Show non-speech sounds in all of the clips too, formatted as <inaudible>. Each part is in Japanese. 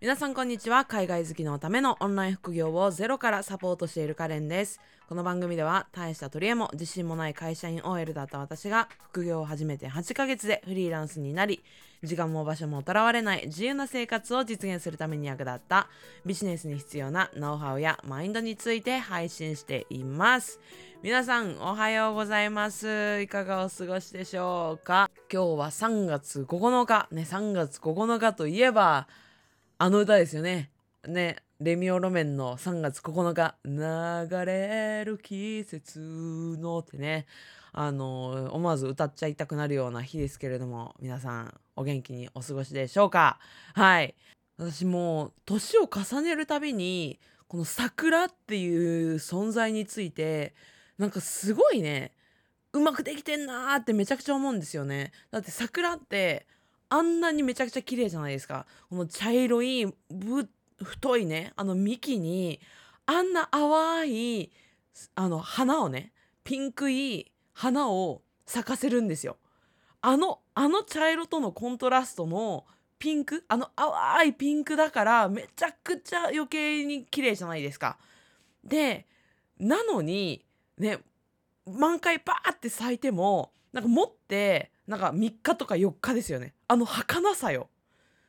皆さんこんにちは。海外好きのためのオンライン副業をゼロからサポートしているカレンです。この番組では大した取り柄も自信もない会社員 OL だった私が副業を始めて8ヶ月でフリーランスになり時間も場所もとらわれない自由な生活を実現するために役立ったビジネスに必要なノウハウやマインドについて配信しています。皆さんおはようございます。いかがお過ごしでしょうか？今日は3月9日ね3月9日といえばあの歌ですよね。ね、レミオロメンの3月9日、流れる季節のってね、あの、思わず歌っちゃいたくなるような日ですけれども、皆さんお元気にお過ごしでしょうかはい。私も年を重ねるたびに、この桜っていう存在について、なんかすごいね、うまくできてんなーってめちゃくちゃ思うんですよね。だって桜って、あんなにめちゃくちゃ綺麗じゃないですか。この茶色いぶ太いねあの幹にあんな淡いあの花をねピンクい花を咲かせるんですよ。あのあの茶色とのコントラストのピンクあの淡いピンクだからめちゃくちゃ余計に綺麗じゃないですか。でなのにね満開パーって咲いてもなんか持ってなんか3日とか4日ですよね。あの儚さよ。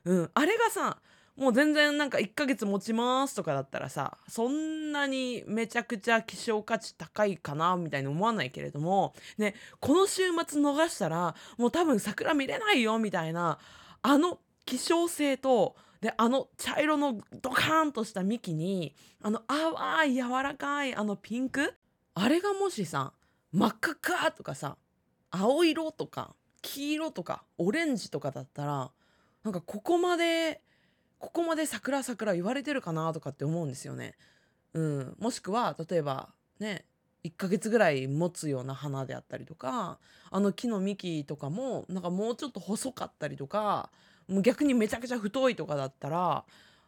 うん。あれがさもう全然なんか1ヶ月持ちますとかだったらさそんなにめちゃくちゃ希少価値高いかなみたいに思わないけれどもねこの週末逃したらもう多分桜見れないよみたいなあの希少性とであの茶色のドカーンとした幹にあの淡い柔らかいあのピンク？あれがもしさ真っ赤っかとかさ青色とか黄色とかオレンジとかだったらなんかここまでここまで桜桜言われてるかなとかって思うんですよね。うん、もしくは例えばね1ヶ月ぐらい持つような花であったりとかあの木の幹とかもなんかもうちょっと細かったりとかもう逆にめちゃくちゃ太いとかだったら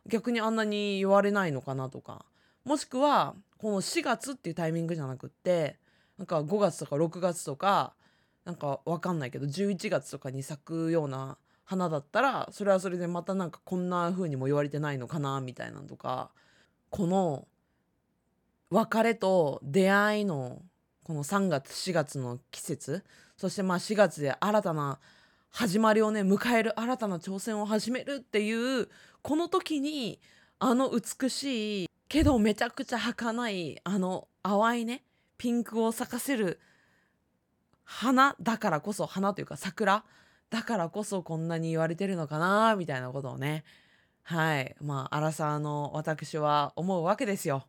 逆にあんなに言われないのかなとかもしくはこの4月っていうタイミングじゃなくってなんか5月とか6月とかなんかわかんないけど11月とかに咲くような花だったらそれはそれでまたなんかこんな風にも言われてないのかなみたいなのとかこの別れと出会いのこの3月4月の季節そしてまあ4月で新たな始まりをね迎える新たな挑戦を始めるっていうこの時にあの美しいけどめちゃくちゃ儚いあの淡いねピンクを咲かせる花だからこそ花というか桜だからこそこんなに言われてるのかなみたいなことをねはいまあ荒沢の私は思うわけですよ。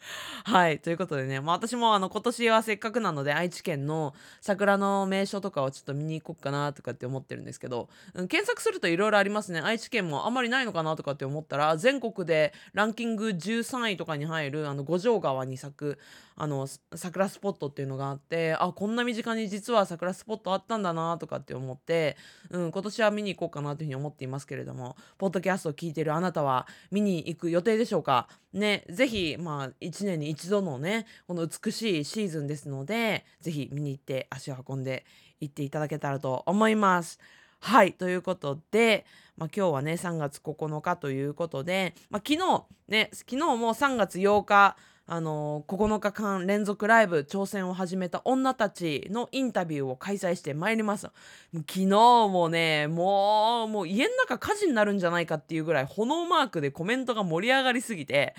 <laughs> はいということでね、まあ、私もあの今年はせっかくなので愛知県の桜の名所とかをちょっと見に行こうかなとかって思ってるんですけど、うん、検索するといろいろありますね。愛知県もあんまりないのかなとかって思ったら全国でランキング13位とかに入るあの五条川に咲くあの桜スポットっていうのがあってあこんな身近に実は桜スポットあったんだなとかって思って、うん、今年は見に行こうかなというふうに思っていますけれどもポッドキャストを聞いてるあなたは見に行く予定でしょうか？ねぜひまあ1年に一度のねこの美しいシーズンですので是非見に行って足を運んで行っていただけたらと思います。はいということで、まあ、今日はね3月9日ということで、まあ、昨日ね昨日も3月8日あの9日間連続ライブ挑戦を始めた女たちのインタビューを開催してまいります。昨日もねもうもう家の中火事になるんじゃないかっていうぐらい炎マークでコメントが盛り上がりすぎて。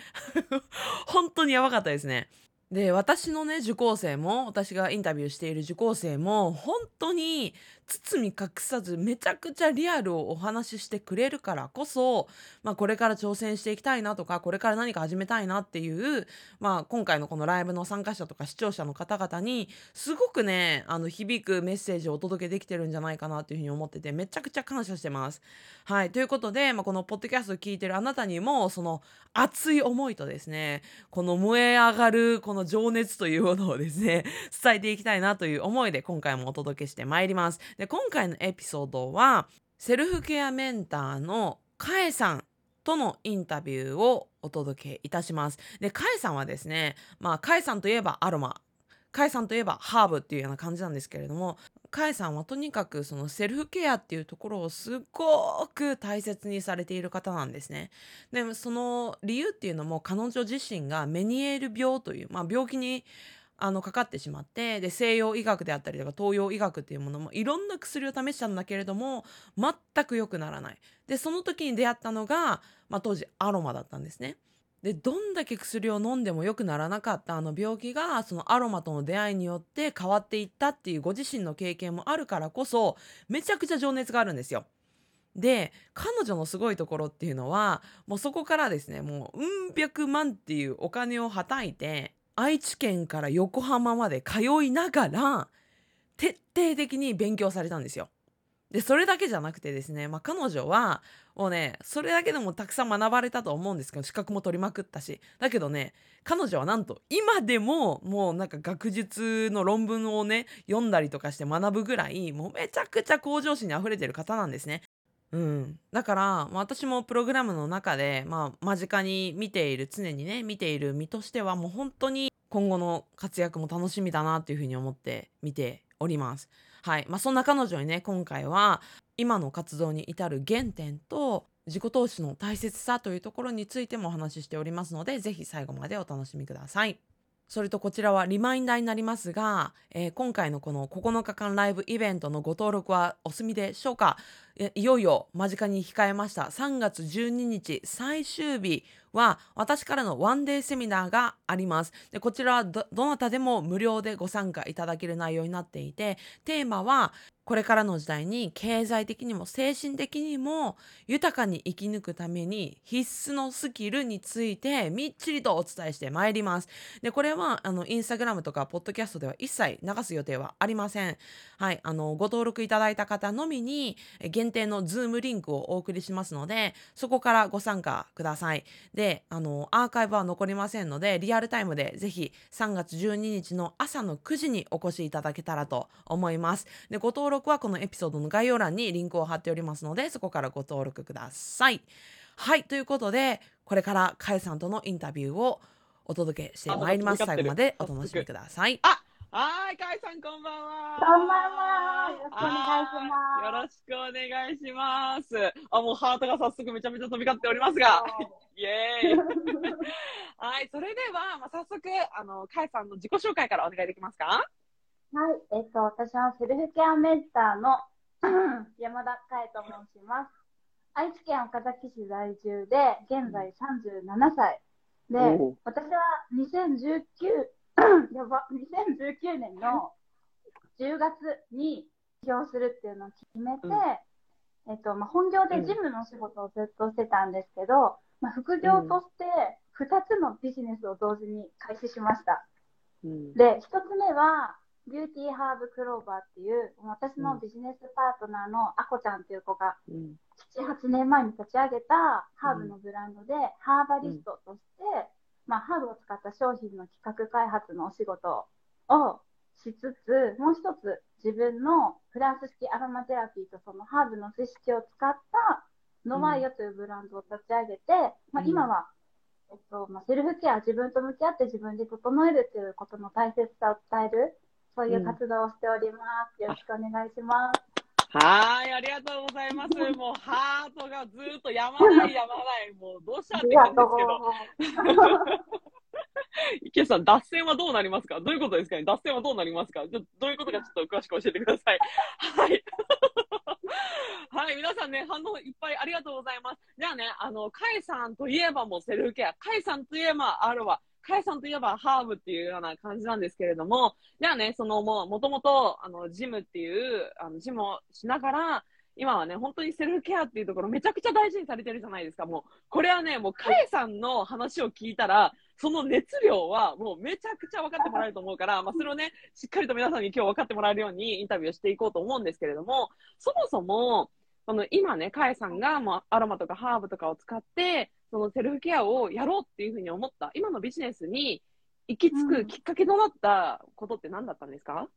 <laughs> 本当にやばかったですね。で私のね受講生も私がインタビューしている受講生も本当に包み隠さずめちゃくちゃリアルをお話ししてくれるからこそ、まあ、これから挑戦していきたいなとかこれから何か始めたいなっていう、まあ、今回のこのライブの参加者とか視聴者の方々にすごくねあの響くメッセージをお届けできてるんじゃないかなというふうに思っててめちゃくちゃ感謝してます。はいということで、まあ、このポッドキャストを聞いてるあなたにもその熱い思いとですねこの燃え上がるこの情熱というものをですね伝えていきたいなという思いで今回もお届けしてまいります。で今回のエピソードはセルフケアメンターのカエさんとのインタビューをお届けいたします。で、カエさんはですね、まあ、カエさんといえばアロマ、カエさんといえばハーブっていうような感じなんですけれども、かえさんはとにかくそのセルフケアっていうところをすごく大切にされている方なんですね。でその理由っていうのも彼女自身がメニエール病という、まあ、病気にあのかかってしまってで西洋医学であったりとか東洋医学っていうものもいろんな薬を試したんだけれども全く良くならないでその時に出会ったのが、まあ、当時アロマだったんですねでどんだけ薬を飲んでも良くならなかったあの病気がそのアロマとの出会いによって変わっていったっていうご自身の経験もあるからこそめちゃくちゃ情熱があるんですよ。で彼女のすごいところっていうのはもうそこからですねもううん百万っていうお金をはたいて愛知県から横浜まで通いながら徹底的に勉強されたんですよ。でそれだけじゃなくてですね、まあ、彼女はもうねそれだけでもたくさん学ばれたと思うんですけど資格も取りまくったしだけどね彼女はなんと今でももうなんか学術の論文をね読んだりとかして学ぶぐらいもうめちゃくちゃ向上心にあふれてる方なんですね。うん、だから、まあ、私もプログラムの中で、まあ、間近に見ている常にね見ている身としてはもう本当に今後の活躍も楽しみだなっていうふうに思って見ております。はいまあ、そんな彼女にね今回は今の活動に至る原点と自己投資の大切さというところについてもお話ししておりますので是非最後までお楽しみください。それとこちらはリマインダーになりますが、えー、今回のこの9日間ライブイベントのご登録はお済みでしょうか？いよいよ間近に控えました3月12日最終日は私からのワンデーセミナーがありますでこちらはどなたでも無料でご参加いただける内容になっていてテーマはこれからの時代に経済的にも精神的にも豊かに生き抜くために必須のスキルについてみっちりとお伝えしてまいります。で、これはあのインスタグラムとかポッドキャストでは一切流す予定はありません。はい、あのご登録いただいた方のみに限定の Zoom リンクをお送りしますので、そこからご参加ください。で、あのアーカイブは残りませんので、リアルタイムでぜひ3月12日の朝の9時にお越しいただけたらと思います。で、ご登録録はこのエピソードの概要欄にリンクを貼っておりますのでそこからご登録ください。はいということでこれからかえさんとのインタビューをお届けしてまいります最後までお楽しみください。あはい、かえさんこんばんは。こんばんは。よろしくお願いします。よろしくお願いします。あ、もうハートが早速めちゃめちゃ飛び交っておりますが。イエーイ。はい、それでは、まあ、早速、あの、かえさんの自己紹介からお願いできますか？はい、えっと、私はセルフケアメンターの <clears throat> 山田佳恵と申します。愛知県岡崎市在住で、現在37歳。で、私は2019、<clears throat> やば、2019年の10月に起業するっていうのを決めて、うん、えっと、まあ、本業で事務の仕事をずっとしてたんですけど、まあ、副業として2つのビジネスを同時に開始しました。うん、で、1つ目は、ビューティーハーブクローバーっていう、私のビジネスパートナーのあこちゃんっていう子が、7、8年前に立ち上げたハーブのブランドで、ハーバリストとして、まあ、ハーブを使った商品の企画開発のお仕事をしつつ、もう一つ自分のフランス式アロマテラピーとそのハーブの知識を使ったノワイヨというブランドを立ち上げて、まあ、今は、えっとまあ、セルフケア、自分と向き合って自分で整えるということの大切さを伝えるそういう活動をしております。よろしくお願いします。はい、ありがとうございます。もうハートがずっとやまないやまない。もうどうしたって感じですけど。池さん、脱線はどうなりますか？どういうことですかね？脱線はどうなりますか？どういうことかちょっと詳しく教えてください。はい。はい、皆さんね、反応いっぱいありがとうございます。じゃあね、あの、カイさんといえばもうセルフケア、カイさんといえばあるわ、カエさんといえばハーブっていうような感じなんですけれども、じゃあね、そのもう、もともと、あの、ジムっていう、あの、ジムをしながら、今はね、本当にセルフケアっていうところめちゃくちゃ大事にされてるじゃないですか。もう、これはね、もう、カエさんの話を聞いたら、その熱量はもうめちゃくちゃ分かってもらえると思うから、まあ、それをね、しっかりと皆さんに今日分かってもらえるようにインタビューをしていこうと思うんですけれども、そもそも、この今ね、カエさんがもうアロマとかハーブとかを使って、そのセルフケアをやろうっていうふうに思った、今のビジネスに行き着くきっかけとなったことって何だったんですか、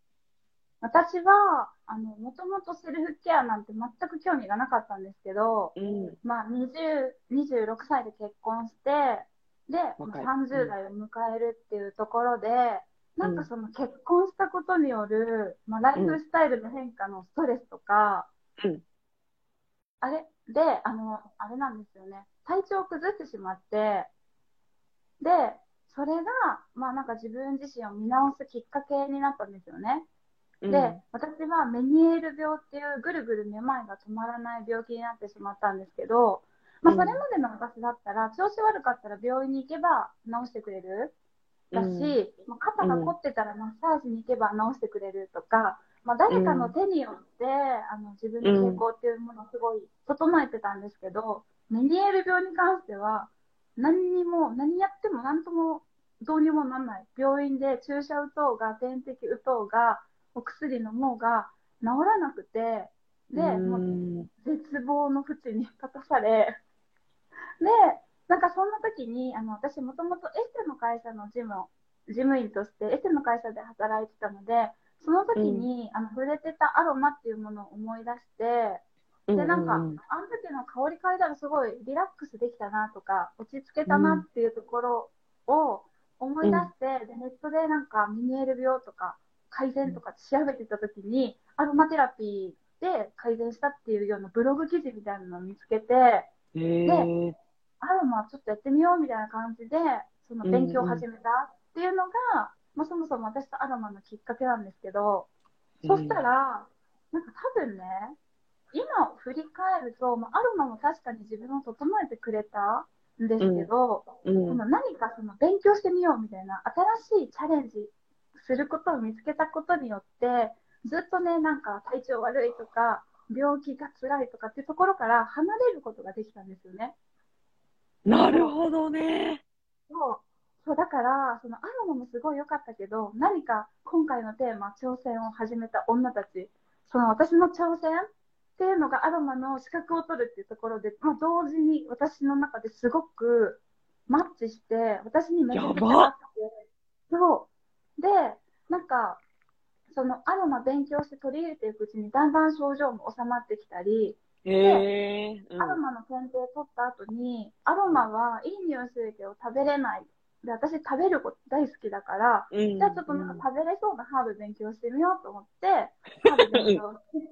私は、あの、もともとセルフケアなんて全く興味がなかったんですけど、うん、まあ、20、26歳で結婚して、で、30代を迎えるっていうところで、なんかその結婚したことによる、まあ、ライフスタイルの変化のストレスとか、うん。あれ？で、あの、あれなんですよね。体調を崩してしまって、で、それが、まあなんか自分自身を見直すきっかけになったんですよね。うんで、私はメニエール病っていうぐるぐるめまいが止まらない病気になってしまったんですけど、まあ、うんそれまでの私だったら、調子悪かったら病院に行けば治してくれるだし、まあ肩が凝ってたらマッサージに行けば治してくれるとか、まあ、誰かの手によって、あの自分の健康っていうものをすごい整えてたんですけど、メニエール病に関しては、何にも、何やっても何ともどうにもならない。病院で注射打とうが、点滴打とうが、お薬飲もうが治らなくて、で、もううん絶望の淵に立たされ、で、なんかそんな時に、あの、私もともとエステの会社の事務を、事務員としてエステの会社で働いてたので、その時に、あの、触れてたアロマっていうものを思い出して、で、なんか、あの時の香り嗅いだらすごいリラックスできたなとか、落ち着けたなっていうところを思い出して、で、ネットでなんかミニエル病とか改善とか調べてた時に、アロマテラピーで改善したっていうようなブログ記事みたいなのを見つけて、へえアロマちょっとやってみようみたいな感じで、その勉強を始めたっていうのが、まあそもそも私とアロマのきっかけなんですけど、そしたら、なんか多分ね、今振り返ると、まあ、アロマも確かに自分を整えてくれたんですけど、うんその何かその勉強してみようみたいな新しいチャレンジすることを見つけたことによって、ずっとね、なんか体調悪いとか、病気が辛いとかっていうところから離れることができたんですよね。なるほどね。そう。そう、だから、そのアロマもすごい良かったけど、何か今回のテーマ、挑戦を始めた女たち、その私の挑戦っていうのがアロマの資格を取るっていうところで、まあ、同時に私の中ですごくマッチして、私にめちゃくちゃ合って、そう。で、なんか、そのアロマ勉強して取り入れていくうちに、だんだん症状も収まってきたり、へえアロマの検定取った後に、アロマはいい匂いするけど食べれない。で、私食べること大好きだから、うんじゃあちょっとなんか食べれそうなハーブ勉強してみようと思って、ハーブ勉強して、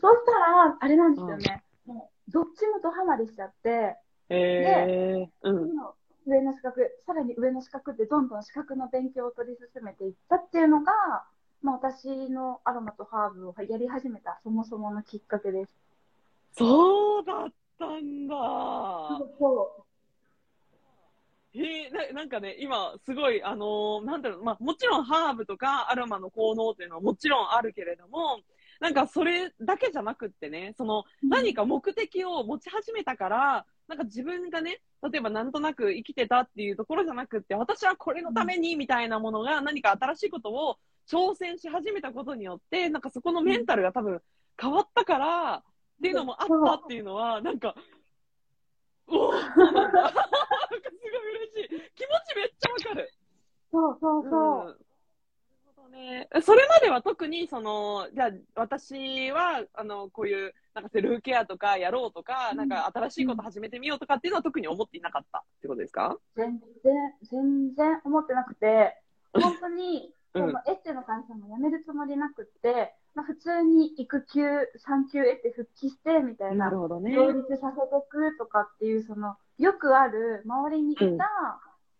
そしたら、あれなんですよね。もうどっちもドハマりしちゃって、へえうん次の上の資格、さらに上の資格でどんどん資格の勉強を取り進めていったっていうのが、まあ私のアロマとハーブをやり始めたそもそものきっかけです。そうだったんだ。そへえななんかね、今、すごい、あのーなんだろう、まあ、もちろんハーブとかアロマの効能っていうのはもちろんあるけれども、なんかそれだけじゃなくってね、そのう。何か目的を持ち始めたから、なんか自分がね、例えばなんとなく生きてたっていうところじゃなくって、私はこれのためにみたいなものが何か新しいことを挑戦し始めたことによって、なんかそこのメンタルが多分変わったから、っていうのもあったっていうのは、なんか、おすごい嬉しい。気持ちめっちゃわかる。そうそうそう。なるほどね。それまでは特に、その、じゃあ、私は、あの、こういう、なんかセルフケアとかやろうとか、うんなんか新しいこと始めてみようとかっていうのは特に思っていなかったってことですか？全然、全然思ってなくて、本当に、うんそのエステの会社も辞めるつもりなくって、まあ、普通に育休、産休得て復帰して、みたいな、ほどね両立させていくとかっていう、その、よくある、周りにいた、うん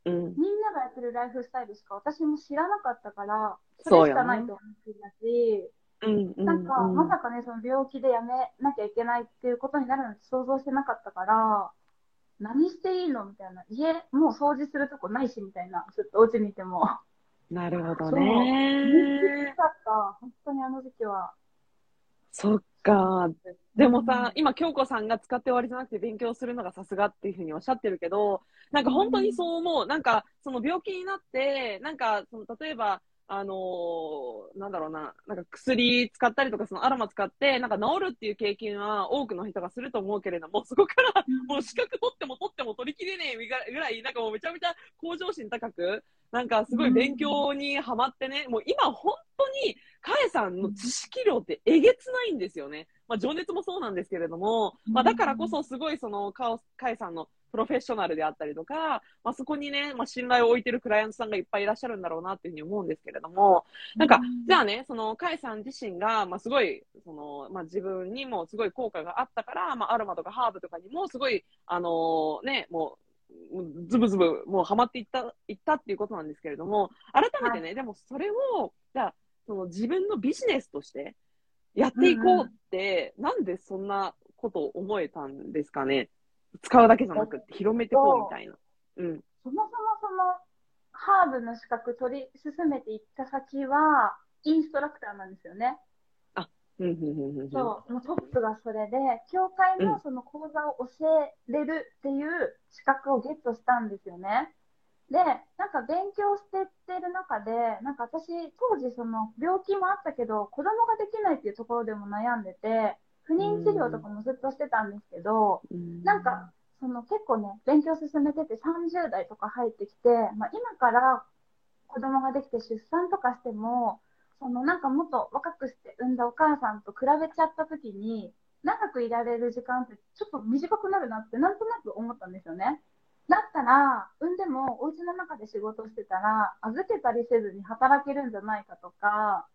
うん。みんながやってるライフスタイルしか私も知らなかったから、それしかないと思ってたし。なんか、うんまさかね、その病気でやめなきゃいけないっていうことになるなんて想像してなかったから、何していいのみたいな。家、もう掃除するとこないし、みたいな。ちょっとお家にいても。なるほどねきつ。かった。本当にあの時期は。そっか。でもさ、今、京子さんが使って終わりじゃなくて勉強するのがさすがっていうふうにおっしゃってるけど、なんか本当にそう思う。なんか、その病気になって、なんか、その例えば、あのーなんだろうな、なんか薬使ったりとか、そのアロマ使って、なんか治るっていう経験は多くの人がすると思うけれども、<laughs> そこからもう資格取っても取っても取りきれねえぐらい、なんかもうめちゃめちゃ向上心高く、なんかすごい勉強にハマってね、もう今本当に、カエさんの知識量ってえげつないんですよね。まあ情熱もそうなんですけれども、まあだからこそすごいそのカオカエさんのプロフェッショナルであったりとか、まあそこにね、まあ信頼を置いてるクライアントさんがいっぱいいらっしゃるんだろうなっていうふうに思うんですけれども、なんか、じゃあね、そのカエさん自身が、まあすごい、その、まあ自分にもすごい効果があったから、まあアロマとかハーブとかにもすごい、あのね、もう、ズブズブもうハマっていった、いったっていうことなんですけれども、改めてね、でもそれを、じゃあ、その自分のビジネスとしてやっていこうって、なんでそんなことを思えたんですかね？使うだけじゃなくて広めていこうみたいな。うん。そもそもそのハーブの資格取り進めていった先は、インストラクターなんですよね。うん、うん、うん、うん。そう、もうトップがそれで、教会のその講座を教えれるっていう資格をゲットしたんですよね。で、なんか勉強してってる中で、なんか私、当時その病気もあったけど、子供ができないっていうところでも悩んでて、不妊治療とかもずっとしてたんですけど、うんなんか、その結構ね、勉強進めてて30代とか入ってきて、まあ、今から子供ができて出産とかしても、そのなんかもっと若くして産んだお母さんと比べちゃった時に、長くいられる時間ってちょっと短くなるなってなんとなく思ったんですよね。だったら、産んでもお家の中で仕事してたら、預けたりせずに働けるんじゃないかとか、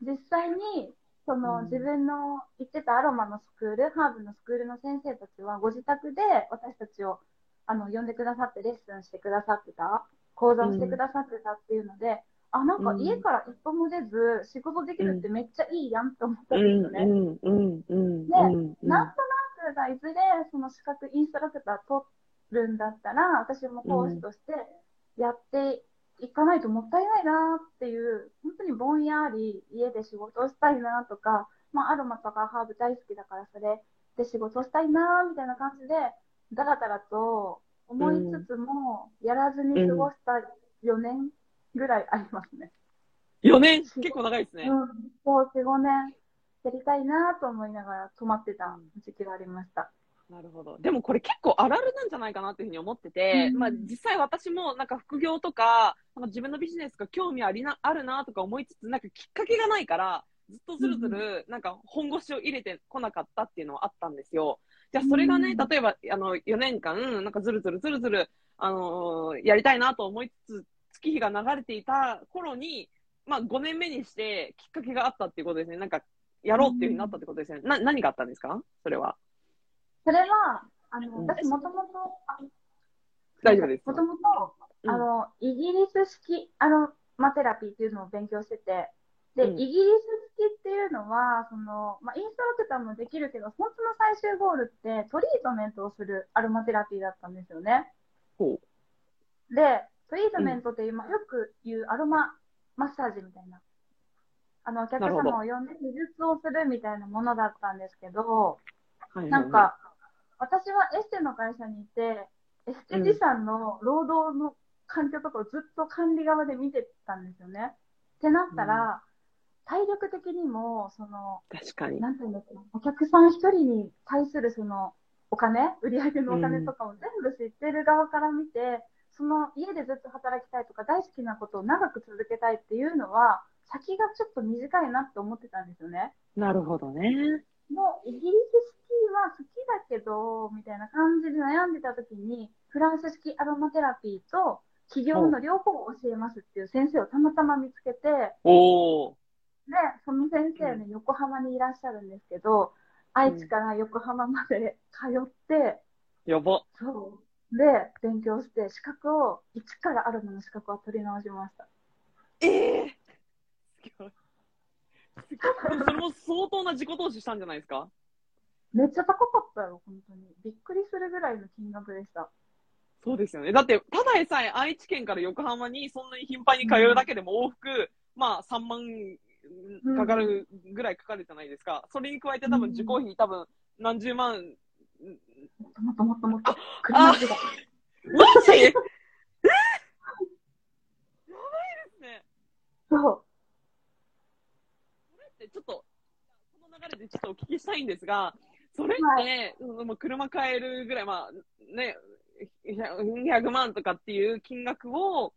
実際に、そのうん自分の行ってたアロマのスクール、ハーブのスクールの先生たちはご自宅で私たちをあの呼んでくださってレッスンしてくださってた、講座をしてくださってたっていうので、あ、なんかうん家から一歩も出ず仕事できるってめっちゃいいやんって思ったうんん、ですよね。うん、うん、うん、でうん。なんとなくがいずれその資格インストラクター取るんだったら、私も講師としてやっていかないともったいないなっていう、本当にぼんやり家で仕事をしたいなとか、まあアロマとかハーブ大好きだからそれで仕事をしたいなみたいな感じで、だらだらと思いつつも、やらずに過ごした4年ぐらいありますね。4年？結構長いですね。うん、そう、4、5年やりたいなと思いながら止まってた時期がありました。なるほど。でもこれ結構あるあるなんじゃないかなっていうふうに思ってて、うんまあ実際私もなんか副業とか、なんか自分のビジネスが興味ありな、あるなとか思いつつ、なんかきっかけがないから、ずっとずるずる、なんか本腰を入れてこなかったっていうのはあったんですよ。じゃあそれがね、うん例えば、あの、4年間、なんかずるずるずるずる、あのーやりたいなと思いつつ、月日が流れていた頃に、まあ5年目にしてきっかけがあったっていうことですね。なんか、やろうっていうふうになったってことですね。な、何があったんですか？それは。それは、あの、うん。私もともと、あ大丈夫です。もともと、うん。あの、イギリス式アロマテラピーっていうのを勉強してて、で、うん。イギリス式っていうのは、その、まあ、インストラクターもできるけど、本当の最終ゴールってトリートメントをするアロマテラピーだったんですよね。ほで、トリートメントっていう、まあ、よく言うアロママッサージみたいな。あの、お客様を呼んで施術をするみたいなものだったんですけど、はい。なん、か、私はエステの会社にいて、エステティさんの労働の環境とかをずっと管理側で見てたんですよね。ってなったら、体力的にも、その、確かに。なんていうんですか、お客さん一人に対するその、お金、売り上げのお金とかを全部知ってる側から見て、その家でずっと働きたいとか大好きなことを長く続けたいっていうのは、先がちょっと短いなって思ってたんですよね。なるほどね。もうイギリス式は好きだけど、みたいな感じで悩んでた時に、フランス式アロマテラピーと企業の両方を教えますっていう先生をたまたま見つけて、おー。で、その先生ね、横浜にいらっしゃるんですけど、愛知から横浜まで通って、やば。そう。で、勉強して、資格を、一からアロマの資格を取り直しました。ええすごい。すごいそれも相当な自己投資したんじゃないですか？めっちゃ高かったよ、本当に。びっくりするぐらいの金額でした。そうですよね。だって、ただでさえ愛知県から横浜にそんなに頻繁に通うだけでも往復、まあ3万かかるぐらいかかるじゃないですか。それに加えて多分受講費多分何十万、もっともっともっともっとあ。車時代。マジ？<laughs> え？やばいですね。そう。ちょっと、この流れでちょっとお聞きしたいんですが、それって、はその車買えるぐらい、まあね、100万とかっていう金額を、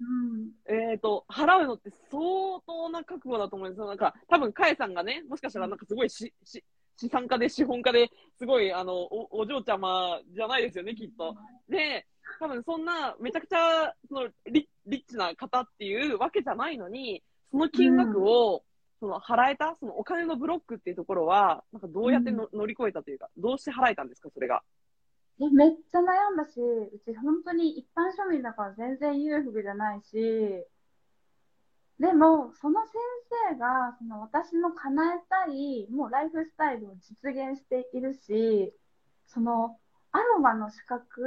うん。えっ、と、払うのって相当な覚悟だと思うんですよ。なんか、多分、カエさんがね、もしかしたらなんかすごいし、し、資産家で資本家で、すごい、あの、お、お嬢ちゃまじゃないですよね、きっと。で、多分そんな、めちゃくちゃ、その、リリッチな方っていうわけじゃないのに、その金額を、その、払えた、そのお金のブロックっていうところは、なんかどうやっての、乗り越えたというか、どうして払えたんですか、それが？えめっちゃ悩んだし、うち本当に一般庶民だから全然裕福じゃないし、でも、その先生が、その私の叶えたい、もうライフスタイルを実現しているし、その、アロマの資格、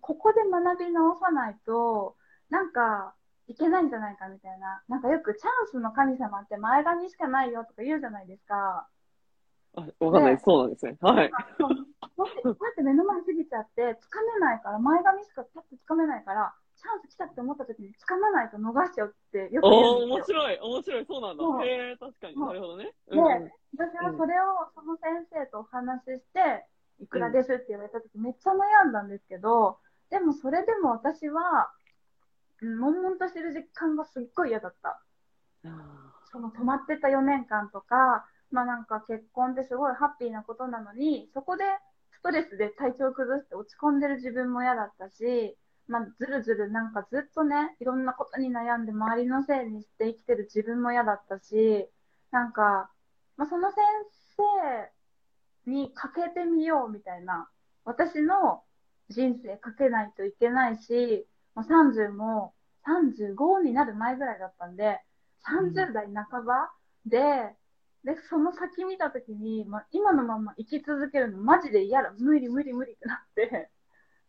ここで学び直さないと、なんか、いけないんじゃないかみたいな。なんかよくチャンスの神様って前髪しかないよとか言うじゃないですか。あ、わかんない、ねそうなんですね。はい。だって、だって目の前過ぎちゃって、つかめないから、前髪しかパッとつかめないから、チャンス来たって思った時につかまないと逃しちゃうってよく言おー、面うんですよ。白い、面白い、そうなんだ。へえ、確かに、なるほどね。でうんうん私はそれをその先生とお話しして、いくらですって言われた時めっちゃ悩んだんですけど、でもそれでも私は、うん悶々としてる実感がすっごい嫌だった。あその止まってた4年間とか、まあなんか結婚ってすごいハッピーなことなのに、そこでストレスで体調崩して落ち込んでる自分も嫌だったし、まあずるずるなんかずっとね、いろんなことに悩んで周りのせいにして生きてる自分も嫌だったし、なんか、まあその先生にかけてみようみたいな、私の人生かけないといけないし、まあ、30も35になる前ぐらいだったんで、30代半ばで、で、その先見たときに、まあ、今のまま生き続けるのマジで嫌だ。無理無理無理ってなって。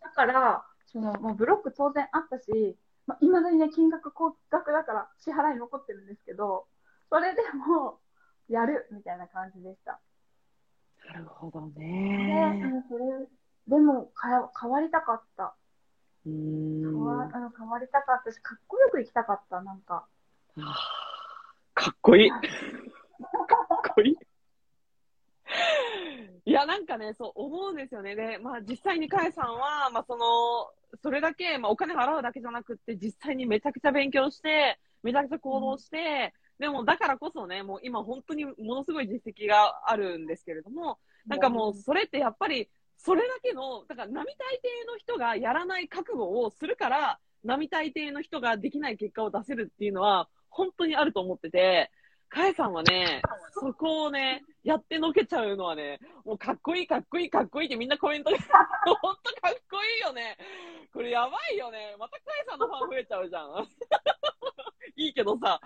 だから、その、もうブロック当然あったし、まあ、未だにね、金額高額だから支払い残ってるんですけど、それでも、やるみたいな感じでした。ーなるほどで、ね。うんそれ、でも変わ変わりたかった。うー変わん。あの変わりたかったし、かっこよく生きたかった、なんか。あーかっこいい。かっこいい。いや、なんかね、そう思うんですよね。で、まあ実際にかえさんは、まあその、それだけ、まあお金払うだけじゃなくって、実際にめちゃくちゃ勉強して、めちゃくちゃ行動して、でもだからこそね、もう今本当にものすごい実績があるんですけれども、なんかもうそれってやっぱり、それだけの、だから並大抵の人がやらない覚悟をするから、並大抵の人ができない結果を出せるっていうのは、本当にあると思ってて、かえさんはね、そこをね、やってのけちゃうのはね、もうかっこいい、かっこいい、かっこいいってみんなコメントで、本当かっこいいよね。これやばいよね。またかえさんのファン増えちゃうじゃん。いいけどさ。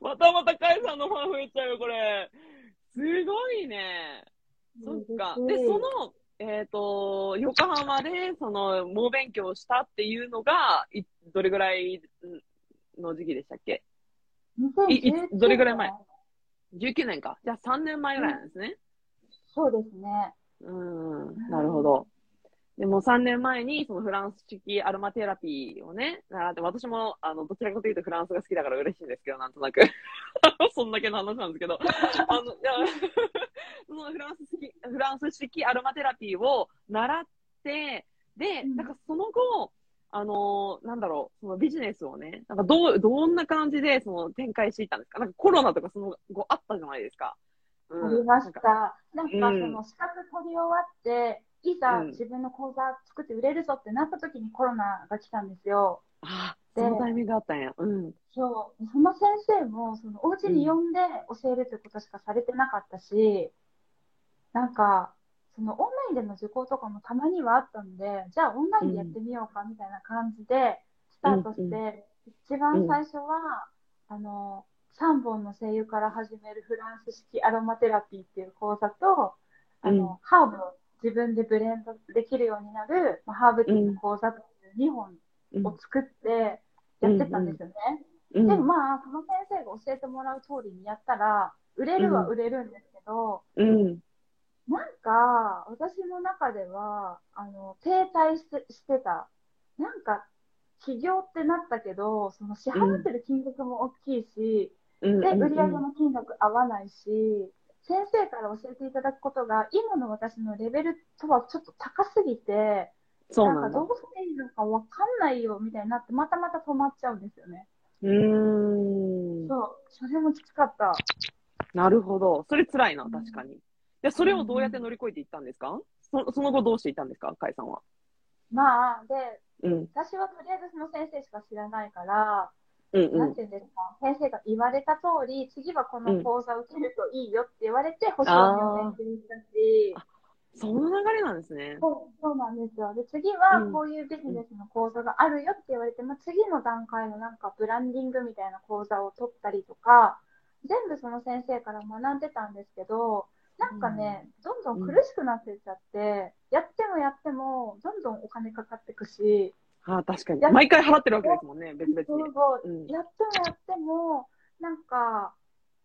またまたかえさんのファン増えちゃうよ、これ。すごいね。そっか。で、その、えっ、と、横浜で、その、猛勉強をしたっていうのが、いどれぐらいの時期でしたっけ？いい2019どれぐらい前 ?19 年か。じゃあ3年前ぐらいなんですね。そうですね。うん、なるほど。でも3年前にそのフランス式アロマテラピーをね、習って、私もあのどちらかというとフランスが好きだから嬉しいんですけど、なんとなく。<laughs> そんだけの話なんですけど、あの、いや、そのフランス式、フランス式アロマテラピーを習って、で、うんなんかその後、あのなんだろう、そのビジネスをね、なんかどう、どんな感じでその展開していったんですか？なんかコロナとかその後あったじゃないですか。うんありました。なんか、うんその資格取り終わって、いざうん自分の講座作って売れるぞってなった時にコロナが来たんですよ。ああ、でそのタイミングがあったんや。うん。そう。その先生も、そのお家に呼んで教えるってことしかされてなかったし、なんか、そのオンラインでの受講とかもたまにはあったんで、じゃあオンラインでやってみようかみたいな感じでスタートして、うんう一番最初は、あの、3本の声優から始めるフランス式アロマテラピーっていう講座と、あの、うんハーブを自分でブレンドできるようになる、まあ、ハーブティーの講座っていう2本うんを作ってやってたんですよね。うんでもまあ、その先生が教えてもらう通りにやったら、売れるは売れるんですけど、うん。なんか、私の中では、あの、停滞してしてた。なんか、起業ってなったけど、その支払ってる金額も大きいし、うん。で、売り上げうんの金額合わないし、先生から教えていただくことが、今の私のレベルとはちょっと高すぎて、そうなんだなんかど。うしていいのかわかんないよみたいになって、またまた止まっちゃうんですよね。うーん。そう、それもきつかった。なるほど。それ辛いな、確かに。で、それをどうやって乗り越えていったんですか？そその後どうしていったんですか、かいさんは。まあ、で、うん。私はとりあえずその先生しか知らないから、うんうん。なんていうんですか、先生が言われた通り、次はこの講座を受けるといいよって言われて、を勉強したし、その流れなんですね。そうそうなんですよ。で、次はうんこういうビジネスの講座があるよって言われて、まあ、次の段階のなんかブランディングみたいな講座を取ったりとか、全部その先生から学んでたんですけど、なんかね、どんどん苦しくなってっちゃって、やってもやっても、どんどんお金かかってくし、ああ、確かにや。毎回払ってるわけですもんね、別々に。そうそううん。やってもやっても、なんか、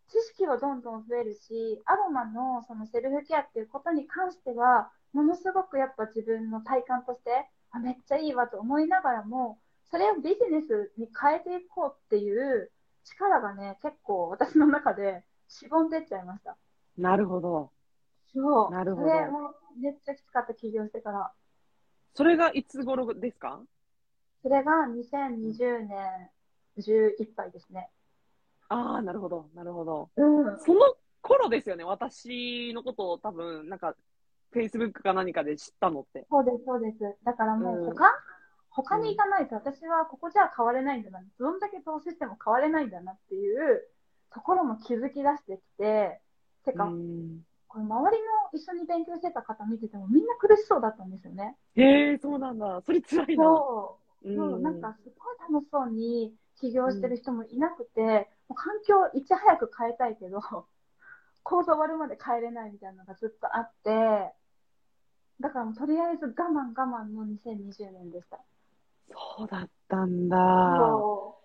知識はどんどん増えるし、アロマのそのセルフケアっていうことに関しては、ものすごくやっぱ自分の体感として、あ、めっちゃいいわと思いながらも、それをビジネスに変えていこうっていう力がね、結構私の中でしぼんでっちゃいました。なるほど。そう。なるほどそれもめっちゃきつかった起業してから。それがいつ頃ですか？それが2020年11杯ですね。ああ、なるほど、なるほど。うん。その頃ですよね、私のことを多分、なんか、Facebook か何かで知ったのって。そうです、そうです。だからもうんう他、他に行かないと私はここじゃ変われないんだな。どんだけ投資しても変われないんだなっていうところも気づき出してきて、てか、うんこれ周りの一緒に勉強してた方見ててもみんな苦しそうだったんですよね。へえ、そうなんだ。それ辛いな。そうう。んそうなんかすごい楽しそうに起業してる人もいなくて、もう環境をいち早く変えたいけど、<laughs> 講座終わるまで変えれないみたいなのがずっとあって、だからもうとりあえず我慢我慢の2020年でした。そうだったんだ。そ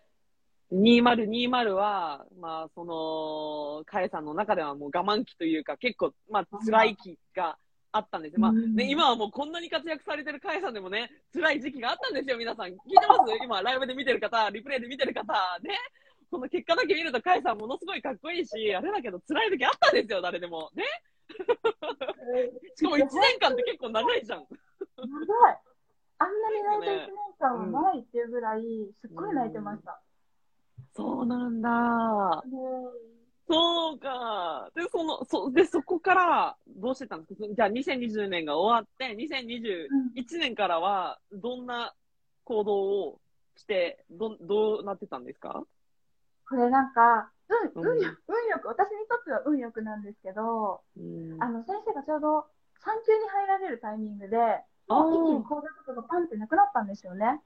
2020は、まあ、その、カエさんの中ではもう我慢期というか、結構、まあ、辛い期があったんですよ。まあ、うんね、今はもうこんなに活躍されてるカエさんでもね、辛い時期があったんですよ、皆さん。聞いてます？今、ライブで見てる方、リプレイで見てる方、ね。この結果だけ見ると、カエさんものすごいかっこいいし、あれだけど辛い時あったんですよ、誰でも。ね。う。<laughs> しかも1年間って結構長いじゃん。長い。あんなに泣いて1年間はないっていうぐらい、すっごい泣いてました。そうなんだ。もそうか。で、その、そ、で、そこから、どうしてたんですかじゃあ、2020年が終わって、2021年からは、どんな行動をして、ど、どうなってたんですか？これなんか、うん、うん運よ運よく、私にとっては運よくなんですけど、うんあの、先生がちょうど産休に入られるタイミングで、一気に講座とかがパンってなくなったんですよね。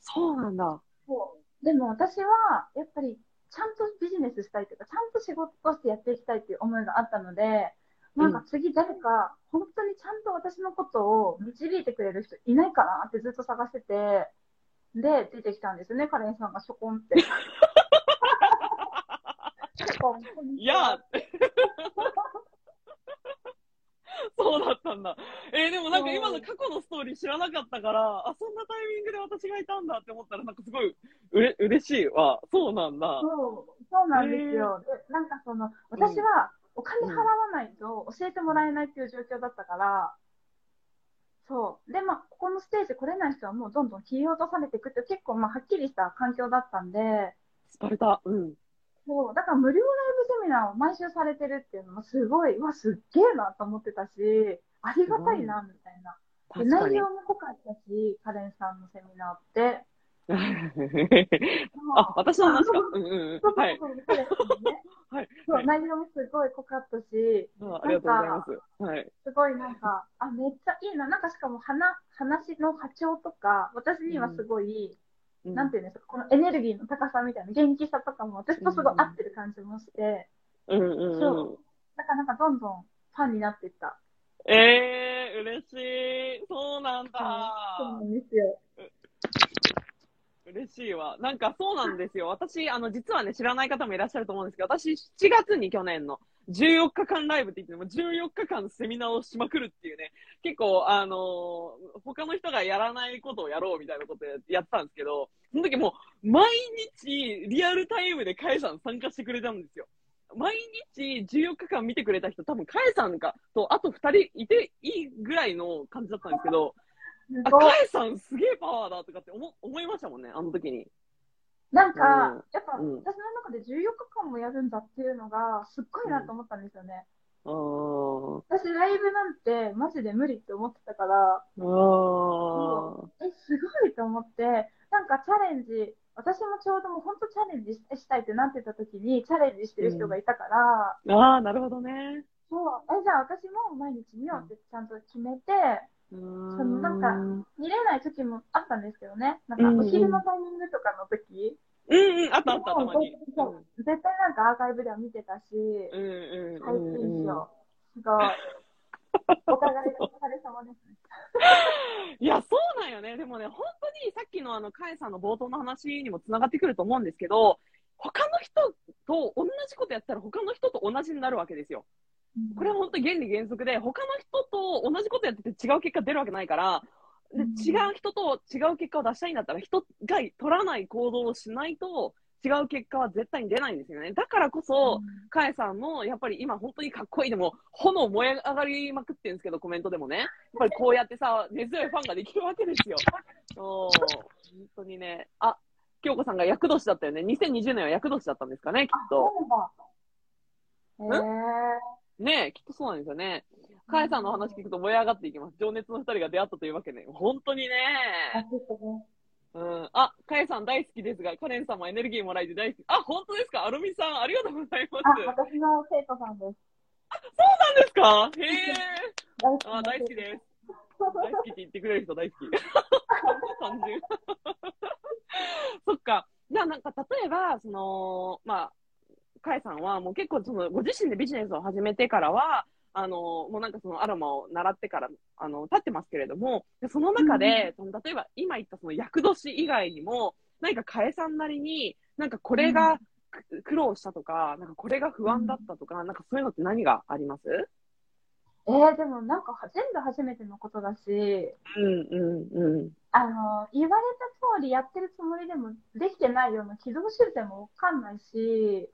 そうなんだ。そう。でも私は、やっぱり、ちゃんとビジネスしたいというか、ちゃんと仕事としてやっていきたいっていう思いがあったので、なんか次誰か、本当にちゃんと私のことを導いてくれる人いないかなってずっと探してて、で、出てきたんですよね、カレンさんがしょこんって。<laughs> いや、<laughs> そうだったんだ。えーでもなんか今の過去のストーリー知らなかったから、あ、そんなタイミングで私がいたんだって思ったら、なんかすごいうれ、嬉しいわ。そうなんだ。そう、そうなんですよ。で、なんかその、私はお金払わないと教えてもらえないっていう状況だったから、そう。で、まあ、ここのステージ来れない人はもうどんどん切り落とされていくって結構、まあ、はっきりした環境だったんで、スパルタ。うん。そう。だから無料ライブセミナーを毎週されてるっていうのもすごい、うわ、すっげえなと思ってたし、ありがたいな、みたいな。内容も濃かったし、カレンさんのセミナーって。<laughs> あ、私の話か。うんうんうん。そうね。<laughs> はい。そう、はい内容もすごい濃かったし、あありがとうございます。はい。すごいなんか、あ、めっちゃいいな。なんかしかも話、話の波長とか、私にはすごい、なんていうんですか、このエネルギーの高さみたいな、元気さとかも私とすごい合ってる感じもして、うんうんうん。そうだからなんかどんどんファンになっていった。ええー、嬉しい。そうなんだ。そうなんですよ。嬉しいわ。なんかそうなんですよ。私、あの、実はね、知らない方もいらっしゃると思うんですけど、私、7月に去年の14日間ライブって言っても、14日間セミナーをしまくるっていうね、結構、あのー他の人がやらないことをやろうみたいなことやったんですけど、その時もう、毎日、リアルタイムでカエさん参加してくれたんですよ。毎日14日間見てくれた人、多分カエさんかと、あと2人いていいぐらいの感じだったんですけど、あ、ごい。カエさんすげえパワーだとかって思思いましたもんね、あの時に。なんか、うん。やっぱ、うん。私の中で14日間もやるんだっていうのが、すっごいなと思ったんですよね。あー私、ライブなんて、マジで無理って思ってたから。え、すごいと思って、なんかチャレンジ、私もちょうどもう本当チャレンジしたいってなってた時に、チャレンジしてる人がいたから、ああ、なるほどね。そう、え、じゃあ私も毎日見ようってちゃんと決めて、そのなんか見れない時もあったんですけどね。なんかお昼のタイミングとかの時、うんうん、あったあった、たまに。絶対なんかアーカイブでは見てたし、うんうん配うんうすごい。お互いお疲れ様ですね。いや、そうなんよね。でもね、本当にさっきのあの、カエさんの冒頭の話にもつながってくると思うんですけど、他の人と同じことやったら他の人と同じになるわけですよ。これは本当に原理原則で、他の人と同じことやってて違う結果出るわけないから、でうん違う人と違う結果を出したいんだったら、人が取らない行動をしないと、違う結果は絶対に出ないんですよね。だからこそ、カエさんも、やっぱり今本当にかっこいいでも、炎燃え上がりまくってるんですけど、コメントでもね。やっぱりこうやってさ、根強いファンができるわけですよ。そう本当にね。あ、京子さんが厄年だったよね。2020年は厄年だったんですかね、きっと。そうなん？だ。へえねきっとそうなんですよね。カエさんの話聞くと燃え上がっていきます。情熱の二人が出会ったというわけね。本当にね。うん。あ、カエさん大好きですが、カレンさんもエネルギーもらえて大好き。あ、本当ですか？アルミさん、ありがとうございます。あ、そう私の生徒さんです。なんですか？へえ。大好きあ、大好きです。大好きって言ってくれる人大好き。<laughs> 単純。<laughs> そっか。じゃあなんか例えば、その、まあ、カエさんはもう結構その、ご自身でビジネスを始めてからは、あの、もうなんかそのアロマを習ってから、あの、経ってますけれども、でその中で、その例えば今言ったその厄年以外にも、何かカエさんなりに、なんかこれがく苦労したとか、なんかこれが不安だったとか、なんかそういうのって何があります？えー、でもなんか全部初めてのことだし、うんうんうん。あの、言われた通りやってるつもりでもできてないような軌道修正もわかんないし、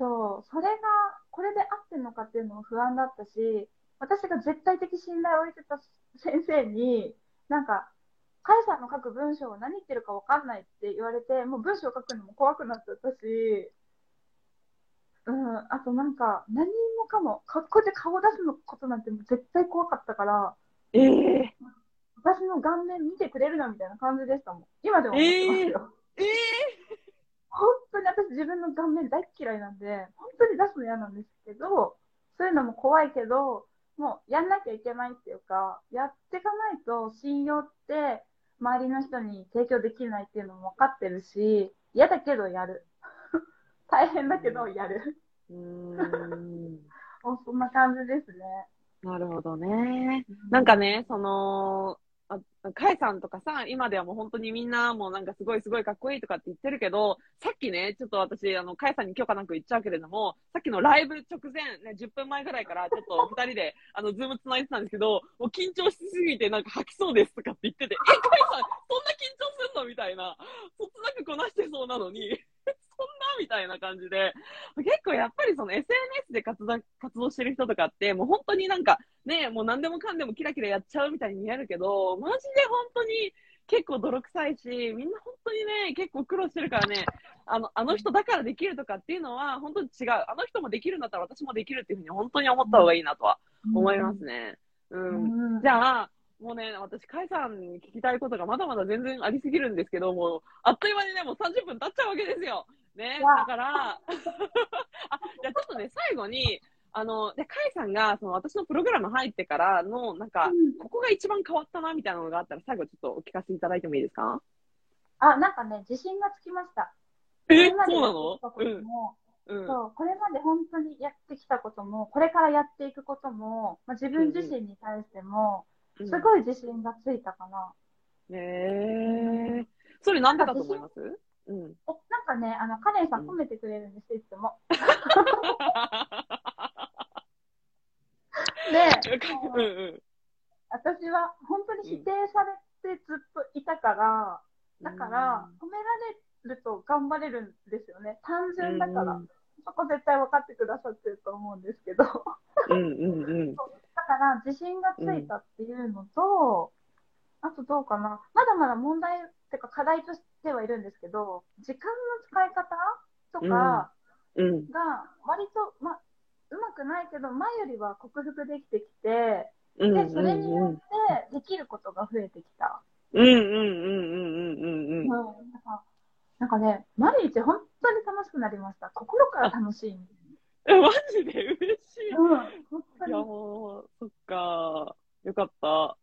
そう、それが、これで合ってるのかっていうのも不安だったし、私が絶対的信頼を置いてた先生に、なんか、カエさんの書く文章を何言ってるかわかんないって言われて、もう文章を書くのも怖くなっちゃったし、うん、あとなんか、何もかも、かこうやって顔出すのことなんてもう絶対怖かったから、ええ私の顔面見てくれるなみたいな感じでしたもん。今でも思ってますよ。ええ本当に私自分の顔面大っ嫌いなんで、本当に出すの嫌なんですけど、そういうのも怖いけど、もうやんなきゃいけないっていうか、やっていかないと信用って周りの人に提供できないっていうのも分かってるし、嫌だけどやる。<laughs> 大変だけどやる。うーん。<laughs> そんな感じですね。なるほどね。なんかね、その、あカエさんとかさ、今ではもう本当にみんなもうなんかすごいすごいかっこいいとかって言ってるけど、さっきね、ちょっと私、あの、カエさんに許可なく言っちゃうけれども、さっきのライブ直前、ね、10分前ぐらいからちょっと二人で、あの、ズーム繋いでたんですけど、もう緊張しすぎてなんか吐きそうですとかって言ってて、え、カエさん、そんな緊張すんの？みたいな、そつなくこなしてそうなのに、たいな感じで、結構やっぱりその SNS で活動活動してる人とかって、もう本当になんかね、もう何でもかんでもキラキラやっちゃうみたいに見えるけど、マジで本当に結構泥臭いし、みんな本当にね、結構苦労してるからね、あの、あの人だからできるとかっていうのは本当に違う。あの人もできるんだったら私もできるっていうふうに本当に思った方がいいなとは思いますね。うん。うん。じゃあ、もうね、私、カイさんに聞きたいことがまだまだ全然ありすぎるんですけど、もう、あっという間にね、もう30分経っちゃうわけですよ。ね。だから、<laughs> あ、じゃあちょっとね、最後に、あの、で、カイさんが、その私のプログラム入ってからの、なんか、うんここが一番変わったな、みたいなのがあったら、最後ちょっとお聞かせいただいてもいいですか？あ、なんかね、自信がつきました。えこれまでそうなの？もうん。うん。そう、これまで本当にやってきたことも、これからやっていくことも、まあ、自分自身に対しても、すごい自信がついたかな。ねえ。それなんでだと思います？うん。え、なんかね、あの、カレンさん褒めてくれるんです、いつも。<laughs> で、うんうん。私は本当に否定されてずっといたから、だから、褒められると頑張れるんですよね。単純だから。うんそこ絶対分かってくださってると思うんですけど。だうんうんうん。<laughs> から、自信がついたっていうのと、あとどうかな。まだまだ問題ってか課題としてはいるんですけど、時間の使い方とかうん。が割と、ま、うまくないけど、前よりは克服できてきて、うん。で、それにようんってできることが増えてきた。うんうんうんうんうんうんうん。なんかなんかね、毎日本当に楽しくなりました。心から楽しい。うん、え、マジで？嬉しい。いや、本当に。もう、そっか。よかった。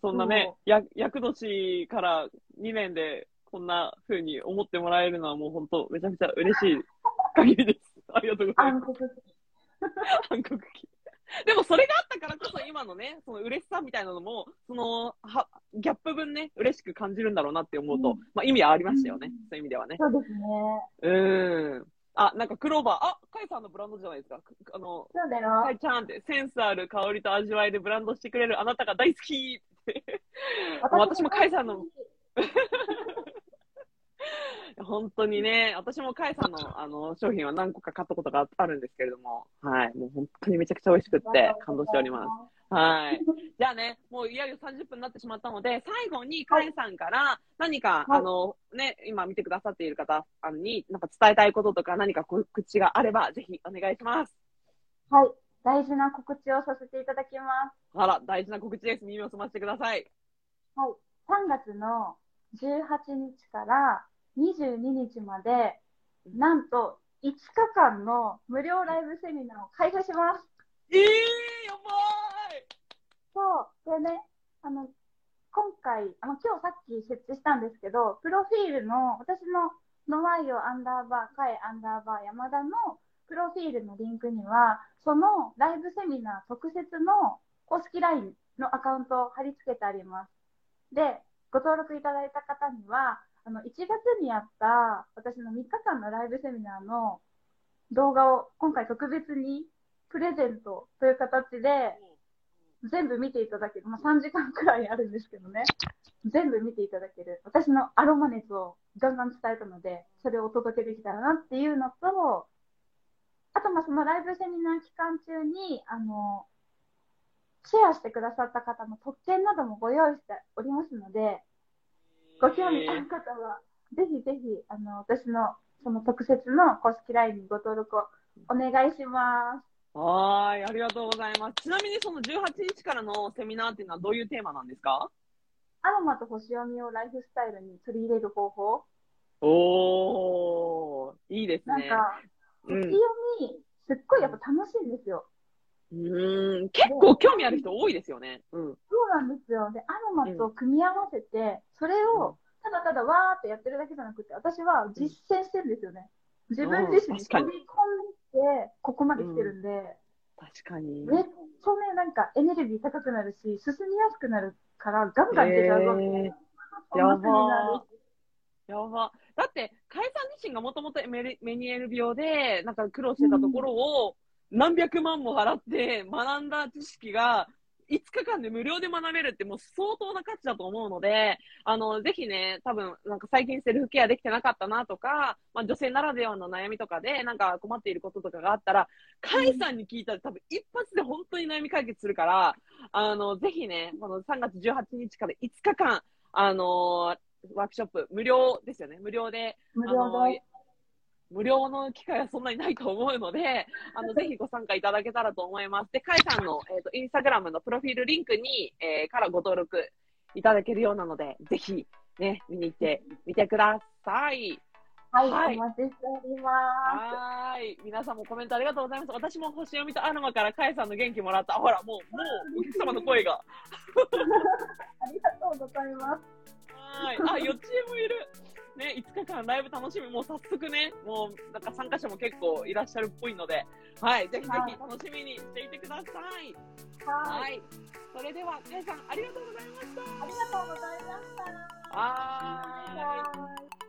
そんなね、や、役年から2年でこんな風に思ってもらえるのはもう本当めちゃくちゃ嬉しい限りです。ありがとうございます。暗黒期。でもそれがあったからこそ今のね、その嬉しさみたいなのも、その、は、ギャップ分ね、嬉しく感じるんだろうなって思うと、うんまあ意味はありましたよね。うんそういう意味ではね。そうですね。うーん。あ、なんかクローバー、あ、カイさんのブランドじゃないですか。くあの、そうだよ。カイちゃんって、センスある香りと味わいでブランドしてくれるあなたが大好きって。私もカイさんの、<laughs> <laughs> 本当にね、私もカイさんのあの商品は何個か買ったことがあるんですけれども、はい。もう本当にめちゃくちゃ美味しくって感動しております。はい。じゃあね、もういよいよ30分になってしまったので、最後にカエさんから何か、はいあの、ね、今見てくださっている方に、なんか伝えたいこととか何か告知があれば、ぜひお願いします。はい。大事な告知をさせていただきます。あら、大事な告知です。耳を澄ませてください。はい。3月の18日から22日まで、なんと5日間の無料ライブセミナーを開催します。えー、やばそう。でね、あの、今回、あの、今日さっき設置したんですけど、プロフィールの、私のノワイオアンダーバー、カエアンダーバー、山田のプロフィールのリンクには、そのライブセミナー特設の公式 LINE のアカウントを貼り付けてあります。で、ご登録いただいた方には、あの、1月にやった私の3日間のライブセミナーの動画を今回特別にプレゼントという形で全部見ていただける、まあ、3時間くらいあるんですけどね、全部見ていただける、私のアロマ熱をガンガン伝えたので、それをお届けできたらなっていうのと、あと、まあ、そのライブセミナー期間中に、あの、シェアしてくださった方の特典などもご用意しておりますので、ご興味ある方は、ぜひぜひ、あの、私のその特設の公式 LINE にご登録をお願いします。はーい、ありがとうございます。ちなみにその18日からのセミナーっていうのはどういうテーマなんですか？アロマと星読みをライフスタイルに取り入れる方法。おー、いいですね。なんか、うん星読み、すっごいやっぱ楽しいんですよ。うーん、結構興味ある人多いですよね。うん。そうなんですよ。で、アロマと組み合わせて、それをただただわーってやってるだけじゃなくて、私は実践してるんですよね。自分自身に飛び込んで、ここまで来てるんで、確かに。めっちゃね、なんかエネルギー高くなるし、進みやすくなるから、ガンガンいけちゃうぞっていう。へーそんなセミナーですやば。だって、かえさん自身がもともとメニエル病で、なんか苦労してたところを、何百万も払って学んだ知識が、5日間で無料で学べるってもう相当な価値だと思うので、あの、ぜひね、多分、なんか最近セルフケアできてなかったなとか、まあ女性ならではの悩みとかで、なんか困っていることとかがあったら、カイさんに聞いたら多分一発で本当に悩み解決するから、あの、ぜひね、この3月18日から5日間、あのワークショップ、無料ですよね。無料で、無料で。無料の機会はそんなにないと思うので、<laughs> あの、ぜひご参加いただけたらと思います。で、カイさんの、えっ、と、インスタグラムのプロフィールリンクに、えーからご登録いただけるようなので、ぜひ、ね、見に行ってみてください。はい、はいお待ちしております。はーい。皆さんもコメントありがとうございます。私も星読みとアロマからカイさんの元気もらった。ほら、もう、もう、お客様の声が。<laughs> ありがとうございます。はい。あ、よっちえもいる。ね、5日間ライブ楽しみ。もう早速ね、もう、なんか参加者も結構いらっしゃるっぽいので、はい。ぜひぜひ楽しみにしていてください。はい。はい。それでは、かえさん、ありがとうございました。ありがとうございました。はーい。